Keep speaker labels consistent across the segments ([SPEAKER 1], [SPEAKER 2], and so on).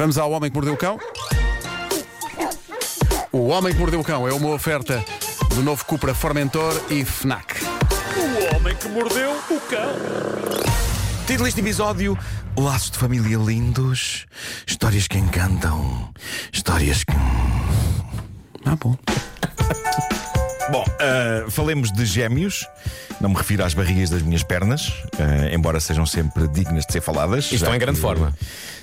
[SPEAKER 1] Vamos ao Homem que Mordeu o Cão. O Homem que Mordeu o Cão é uma oferta do novo Cupra Formentor e FNAC.
[SPEAKER 2] O homem que mordeu o cão.
[SPEAKER 3] Título deste episódio: Laços de família lindos, histórias que encantam, histórias que.
[SPEAKER 1] Ah, bom.
[SPEAKER 3] Bom, ah, falemos de gêmeos. Não me refiro às barrigas das minhas pernas, ah, embora sejam sempre dignas de ser faladas.
[SPEAKER 4] E estão em grande
[SPEAKER 3] que-
[SPEAKER 4] forma.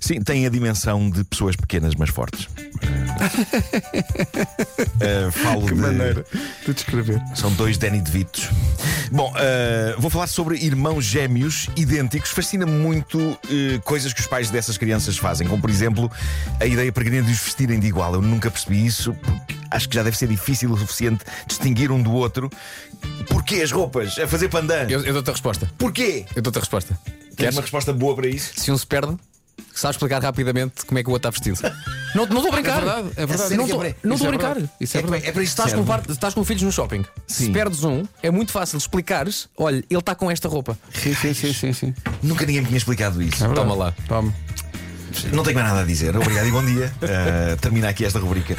[SPEAKER 3] Sim, têm a dimensão de pessoas pequenas, mas fortes. Ah, falo
[SPEAKER 1] Que
[SPEAKER 3] de.
[SPEAKER 1] maneira de descrever.
[SPEAKER 3] São dois Danny DeVitos. Bom, eh, vou falar sobre irmãos gêmeos idênticos. Fascina-me muito eh, coisas que os pais dessas crianças fazem, como por exemplo a ideia peregrina de os vestirem de igual. Eu nunca percebi isso, porque acho que já deve ser difícil o suficiente distinguir um do outro. Porquê as roupas? A fazer pandan?
[SPEAKER 4] Eu, eu dou-te a resposta.
[SPEAKER 3] Porquê?
[SPEAKER 4] Eu dou-te a resposta.
[SPEAKER 3] Tens
[SPEAKER 4] Queres?
[SPEAKER 3] uma resposta boa para isso?
[SPEAKER 4] Se um se perde, sabe explicar rapidamente como é que o outro está vestido. Não não estou a brincar.
[SPEAKER 1] É verdade, é verdade.
[SPEAKER 4] Não
[SPEAKER 3] Isso
[SPEAKER 4] estou
[SPEAKER 3] é
[SPEAKER 4] não estou
[SPEAKER 1] é
[SPEAKER 4] a brincar.
[SPEAKER 1] verdade. Isso é
[SPEAKER 3] É para-
[SPEAKER 1] verdade.
[SPEAKER 3] é para isso que
[SPEAKER 4] Estás com, par- estás com filhos no shopping. Se
[SPEAKER 3] Sim.
[SPEAKER 4] perdes um, é muito fácil explicares: olha, ele está com esta roupa.
[SPEAKER 1] Sim, sim, sim, sim, sim.
[SPEAKER 3] Nunca ninguém me tinha explicado isso.
[SPEAKER 1] É.
[SPEAKER 4] Toma lá.
[SPEAKER 1] Toma.
[SPEAKER 3] Não tenho mais nada a dizer. Obrigado e bom dia. Eh, termina aqui esta rubrica.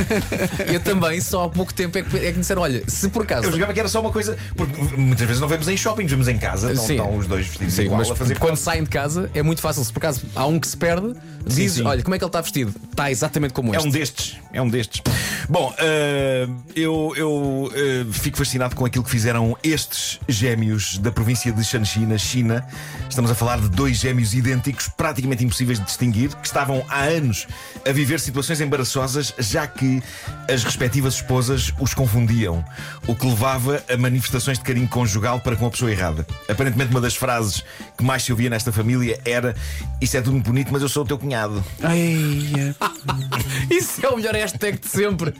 [SPEAKER 4] Eu também, só há pouco tempo é que, é que me disseram: olha, se por acaso.
[SPEAKER 3] Eu jogava que era só uma coisa. Porque muitas vezes não vemos em shopping, vemos em casa. Então
[SPEAKER 4] Sim.
[SPEAKER 3] estão os dois vestidos
[SPEAKER 4] Sim,
[SPEAKER 3] igual
[SPEAKER 4] mas
[SPEAKER 3] a fazer
[SPEAKER 4] quando
[SPEAKER 3] pose.
[SPEAKER 4] saem de casa é muito fácil. Se por acaso há um que se perde, dizes:
[SPEAKER 3] sim.
[SPEAKER 4] olha, como é que ele está vestido? Está exatamente como
[SPEAKER 3] É
[SPEAKER 4] este.
[SPEAKER 3] um destes, é um destes. Bom, eh, eu, eu eh, fico fascinado com aquilo que fizeram estes gêmeos da província de Shanxi, na China. Estamos a falar de dois gêmeos idênticos, praticamente impossíveis de distinguir, que estavam há anos a viver situações embaraçosas, já que as respectivas esposas os confundiam, o que levava a manifestações de carinho conjugal para com a pessoa errada. Aparentemente, uma das frases que mais se ouvia nesta família era: Isso é tudo muito bonito, mas eu sou o teu cunhado.
[SPEAKER 1] Ai,
[SPEAKER 4] Isso é o melhor hashtag de sempre.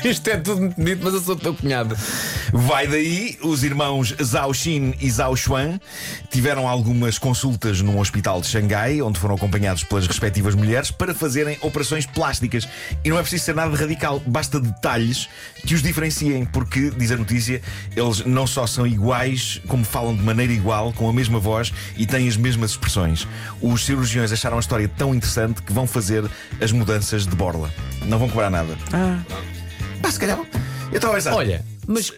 [SPEAKER 4] Isto é tudo muito bonito, mas eu sou teu cunhado.
[SPEAKER 3] Vai daí, os irmãos Zhao Xin e Zhao Xuan tiveram algumas consultas num hospital de Xangai, onde foram acompanhados pelas respectivas mulheres para fazerem operações plásticas. E não é preciso ser nada de radical, basta detalhes que os diferenciem, porque, diz a notícia, eles não só são iguais, como falam de maneira igual, com a mesma voz e têm as mesmas expressões. Os cirurgiões acharam a história tão interessante que vão fazer as mudanças de borla. Não vão cobrar nada.
[SPEAKER 1] Ah.
[SPEAKER 3] Pá, se calhar. Eu estava a pensar.
[SPEAKER 4] Olha, mas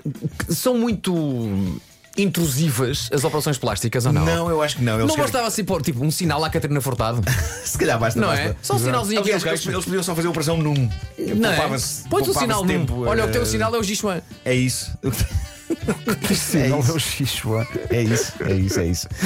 [SPEAKER 4] são muito intrusivas as operações plásticas ou não?
[SPEAKER 3] Não, eu acho que não. Eles
[SPEAKER 4] Não
[SPEAKER 3] querem-
[SPEAKER 4] bastava assim pôr tipo um sinal à Catarina Furtado?
[SPEAKER 3] Se calhar basta.
[SPEAKER 4] Não
[SPEAKER 3] basta.
[SPEAKER 4] é? Só um sinalzinho aqui.
[SPEAKER 3] Eles, eles podiam só fazer a operação num.
[SPEAKER 4] Não é? Põe-te o sinal num.
[SPEAKER 3] tempo,
[SPEAKER 4] Olha, o
[SPEAKER 3] eh,
[SPEAKER 4] teu sinal é o Gichuan.
[SPEAKER 3] É isso.
[SPEAKER 1] Sim,
[SPEAKER 3] É
[SPEAKER 1] não é o Xixua.
[SPEAKER 3] É isso, é isso, é isso.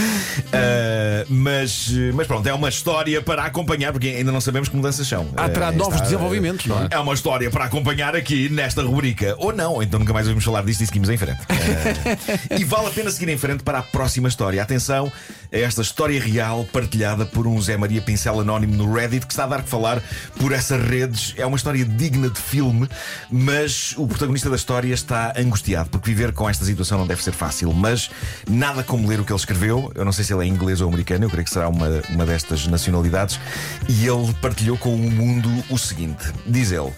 [SPEAKER 3] Ah, mas, mas pronto, é uma história para acompanhar, porque ainda não sabemos que mudanças são.
[SPEAKER 1] Ah, terá
[SPEAKER 3] Ah,
[SPEAKER 1] novos
[SPEAKER 3] está-
[SPEAKER 1] desenvolvimentos, não é?
[SPEAKER 3] É uma história para acompanhar aqui nesta rubrica. Ou não, então nunca mais ouvimos falar disto e seguimos em frente. Ah, e vale a pena seguir em frente para a próxima história. Atenção a esta história real partilhada por um Zé Maria Pincel anónimo no Reddit que está a dar que falar por essas redes. É uma história digna de filme, mas o protagonista da história está angustiado porque viver com esta situação não deve ser fácil. Mas nada como ler o que ele escreveu. Eu não sei se ele é inglês ou americano, eu creio que será uma, uma destas nacionalidades. E ele partilhou com o mundo o seguinte: diz ele.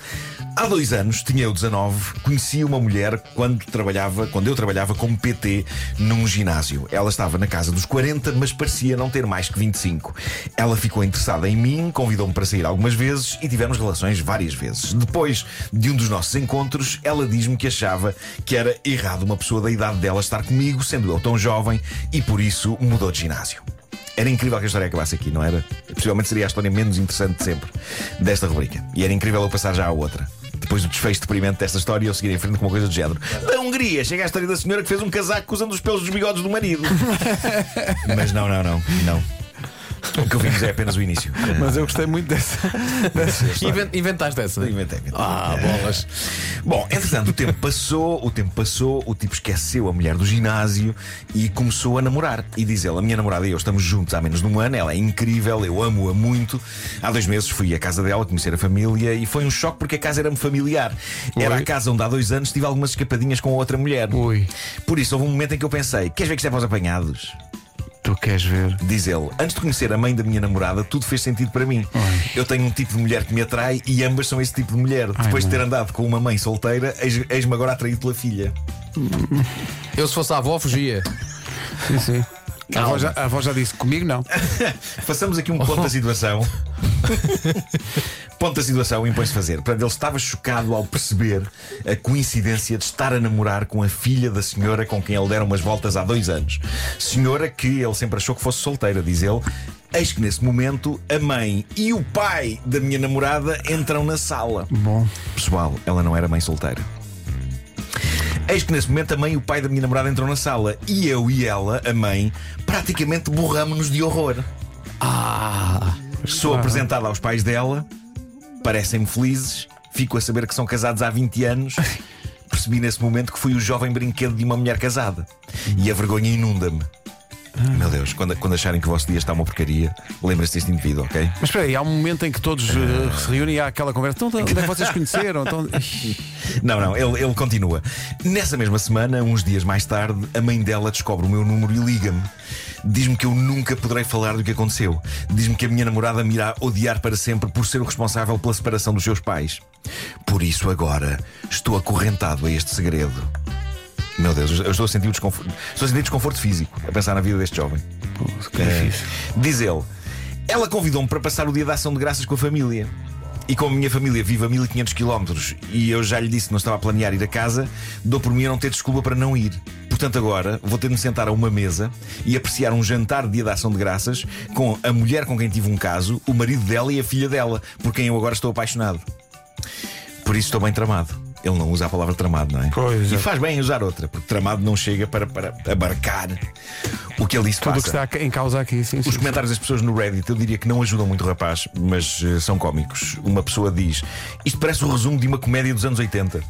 [SPEAKER 3] Há dois anos, tinha eu 19, conheci uma mulher quando trabalhava, quando eu trabalhava como PT num ginásio. Ela estava na casa dos 40, mas parecia não ter mais que 25. Ela ficou interessada em mim, convidou-me para sair algumas vezes e tivemos relações várias vezes. Depois de um dos nossos encontros, ela diz-me que achava que era errado uma pessoa da idade dela estar comigo, sendo eu tão jovem, e por isso mudou de ginásio. Era incrível que a história acabasse aqui, não era? Possivelmente seria a história menos interessante de sempre desta rubrica. E era incrível eu passar já à outra. Depois do desfecho deprimente desta história, eu seguir em frente com uma coisa do género. Da Hungria, chega a história da senhora que fez um casaco usando os pelos dos bigodes do marido. Mas não, não, não, não. O que ouvimos é apenas o início.
[SPEAKER 1] Mas eu gostei muito dessa. dessa.
[SPEAKER 4] Inven- Inventaste essa?
[SPEAKER 3] Inventei, inventei.
[SPEAKER 4] Ah, bolas.
[SPEAKER 3] Bom, entretanto, o tempo passou, o tempo passou, o tipo esqueceu a mulher do ginásio e começou a namorar. E diz ele: A minha namorada e eu estamos juntos há menos de um ano, ela é incrível, eu amo-a muito. Há dois meses fui à casa dela conhecer a família e foi um choque porque a casa era-me familiar. Era
[SPEAKER 1] Oi.
[SPEAKER 3] a casa onde há dois anos tive algumas escapadinhas com outra mulher.
[SPEAKER 1] Ui,
[SPEAKER 3] Por isso, houve um momento em que eu pensei: Queres ver que isto é para os apanhados?
[SPEAKER 1] Queres ver?
[SPEAKER 3] Diz ele, antes de conhecer a mãe da minha namorada, tudo fez sentido para mim. Eu tenho um tipo de mulher que me atrai e ambas são esse tipo de mulher. Depois de ter andado com uma mãe solteira, eis- eis-me agora atraído pela filha.
[SPEAKER 4] Eu, se fosse a avó, fugia.
[SPEAKER 1] Sim, sim. A avó, já, a avó já disse comigo não.
[SPEAKER 3] Façamos aqui um ponto da situação. ponto da situação impõe-se fazer. Para ele estava chocado ao perceber a coincidência de estar a namorar com a filha da senhora com quem ele dera umas voltas há dois anos. Senhora que ele sempre achou que fosse solteira, diz ele. Eis que nesse momento a mãe e o pai da minha namorada entram na sala.
[SPEAKER 1] Bom.
[SPEAKER 3] Pessoal, ela não era mãe solteira. Eis que nesse momento a mãe e o pai da minha namorada entram na sala e eu e ela, a mãe, praticamente borramos-nos de horror.
[SPEAKER 4] Ah!
[SPEAKER 3] Sou apresentada aos pais dela, parecem-me felizes, fico a saber que são casados há 20 anos. Percebi nesse momento que fui o jovem brinquedo de uma mulher casada e a vergonha inunda-me. Meu Deus, quando, quando acharem que o vosso dia está uma porcaria, lembrem-se deste indivíduo, ok?
[SPEAKER 1] Mas espera aí, há um momento em que todos eh, se reúnem e há aquela conversa. Então, onde é que vocês conheceram? Então...
[SPEAKER 3] Não, não, ele, ele continua. Nessa mesma semana, uns dias mais tarde, a mãe dela descobre o meu número e liga-me. Diz-me que eu nunca poderei falar do que aconteceu. Diz-me que a minha namorada me irá odiar para sempre por ser o responsável pela separação dos seus pais. Por isso, agora, estou acorrentado a este segredo. Meu Deus, eu estou a sentir, desconforto, estou a sentir desconforto físico a pensar na vida deste jovem.
[SPEAKER 1] que difícil.
[SPEAKER 3] Diz ele: Ela convidou-me para passar o dia da ação de graças com a família. E como a minha família vive a 1500 km e eu já lhe disse que não estava a planear ir a casa, dou por mim a não ter desculpa para não ir. Portanto, agora vou ter de me sentar a uma mesa e apreciar um jantar de dia da ação de graças com a mulher com quem tive um caso, o marido dela e a filha dela, por quem eu agora estou apaixonado. Por isso estou bem tramado. Ele não usa a palavra tramado, não é?
[SPEAKER 1] Pois
[SPEAKER 3] e
[SPEAKER 1] é.
[SPEAKER 3] faz bem usar outra, porque tramado não chega para, para abarcar o que ele disse
[SPEAKER 1] Tudo
[SPEAKER 3] passa.
[SPEAKER 1] que está em causa aqui, sim, sim.
[SPEAKER 3] Os comentários das pessoas no Reddit eu diria que não ajudam muito o rapaz, mas eh, são cómicos. Uma pessoa diz: Isto parece o resumo de uma comédia dos anos 80.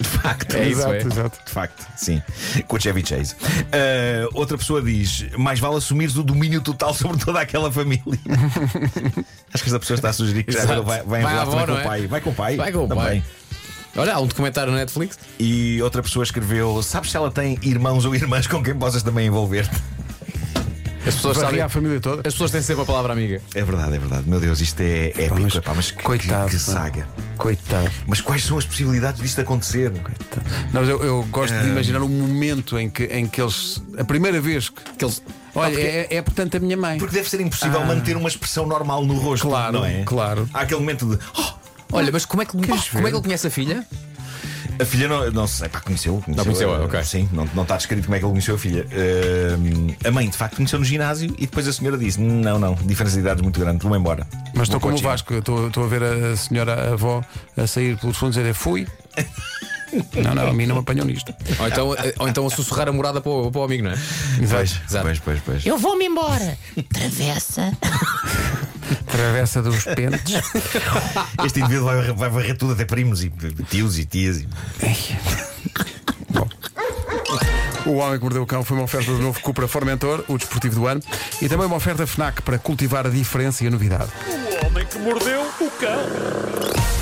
[SPEAKER 3] De facto,
[SPEAKER 4] É isso,
[SPEAKER 1] Exato,
[SPEAKER 4] é.
[SPEAKER 1] exato.
[SPEAKER 3] de facto, sim. Com o Chevy Chase. Ah, outra pessoa diz: Mais vale assumires o domínio total sobre toda aquela família. Acho que esta pessoa está a sugerir que já vai, vai
[SPEAKER 4] Vai avó,
[SPEAKER 3] também com o
[SPEAKER 4] é?
[SPEAKER 3] pai. Vai com o pai.
[SPEAKER 4] Vai com o pai. Olha, há um documentário na Netflix.
[SPEAKER 3] E outra pessoa escreveu: Sabes se ela tem irmãos ou irmãs com quem possas também envolver-te?
[SPEAKER 4] As pessoas sabem.
[SPEAKER 1] Varia a família toda.
[SPEAKER 3] É
[SPEAKER 4] As pessoas têm sempre a palavra amiga.
[SPEAKER 3] É verdade, é verdade. Meu Deus, isto é épico.
[SPEAKER 1] mas
[SPEAKER 3] epá, mas que,
[SPEAKER 1] coitado,
[SPEAKER 3] que
[SPEAKER 1] pá.
[SPEAKER 3] saga.
[SPEAKER 1] Coitado.
[SPEAKER 3] Mas quais são as possibilidades disto acontecer?
[SPEAKER 1] Não, mas eu, eu gosto de imaginar um momento em que, em que eles. A primeira vez que.
[SPEAKER 4] Que eles...
[SPEAKER 1] Olha,
[SPEAKER 3] porque-
[SPEAKER 1] é, é portanto a minha mãe.
[SPEAKER 3] Porque deve ser impossível
[SPEAKER 1] Ah.
[SPEAKER 3] manter uma expressão normal no rosto.
[SPEAKER 1] Claro,
[SPEAKER 3] não é?
[SPEAKER 1] claro.
[SPEAKER 3] Há aquele momento de. "Oh,
[SPEAKER 4] Olha, mas como é que,
[SPEAKER 1] Queres
[SPEAKER 4] como é
[SPEAKER 1] ver?
[SPEAKER 4] que ele conhece a filha?
[SPEAKER 3] a filha não, não sei, pá, conheceu. conheceu
[SPEAKER 4] conheceu,
[SPEAKER 3] eh,
[SPEAKER 4] ok.
[SPEAKER 3] Sim, não, não está descrito como é que ele conheceu a filha. Eh, a mãe, de facto, conheceu no ginásio e depois a senhora disse: Não, não, diferença de idades muito grande, vou-me embora.
[SPEAKER 1] Mas estou
[SPEAKER 3] Vou
[SPEAKER 1] como o
[SPEAKER 3] para China."
[SPEAKER 1] Vasco, estou estou a ver a senhora a avó a sair pelos fundos e dizer fui. Não, não, a mim não me apanhou nisto.
[SPEAKER 4] Ou então, ou então a sussurrar a morada para o, para o amigo, não é?
[SPEAKER 3] Pois,
[SPEAKER 4] Exato.
[SPEAKER 3] pois, pois, pois.
[SPEAKER 5] Eu vou-me embora. Travessa.
[SPEAKER 1] Travessa dos pentes.
[SPEAKER 3] Este indivíduo vai, vai varrer tudo, até primos e tios e tias. E...
[SPEAKER 1] Bom. O Homem que Mordeu o Cão foi uma oferta do novo Cupra Formentor, o desportivo do ano, e também uma oferta FNAC para cultivar a diferença e a novidade.
[SPEAKER 2] O homem que mordeu o cão.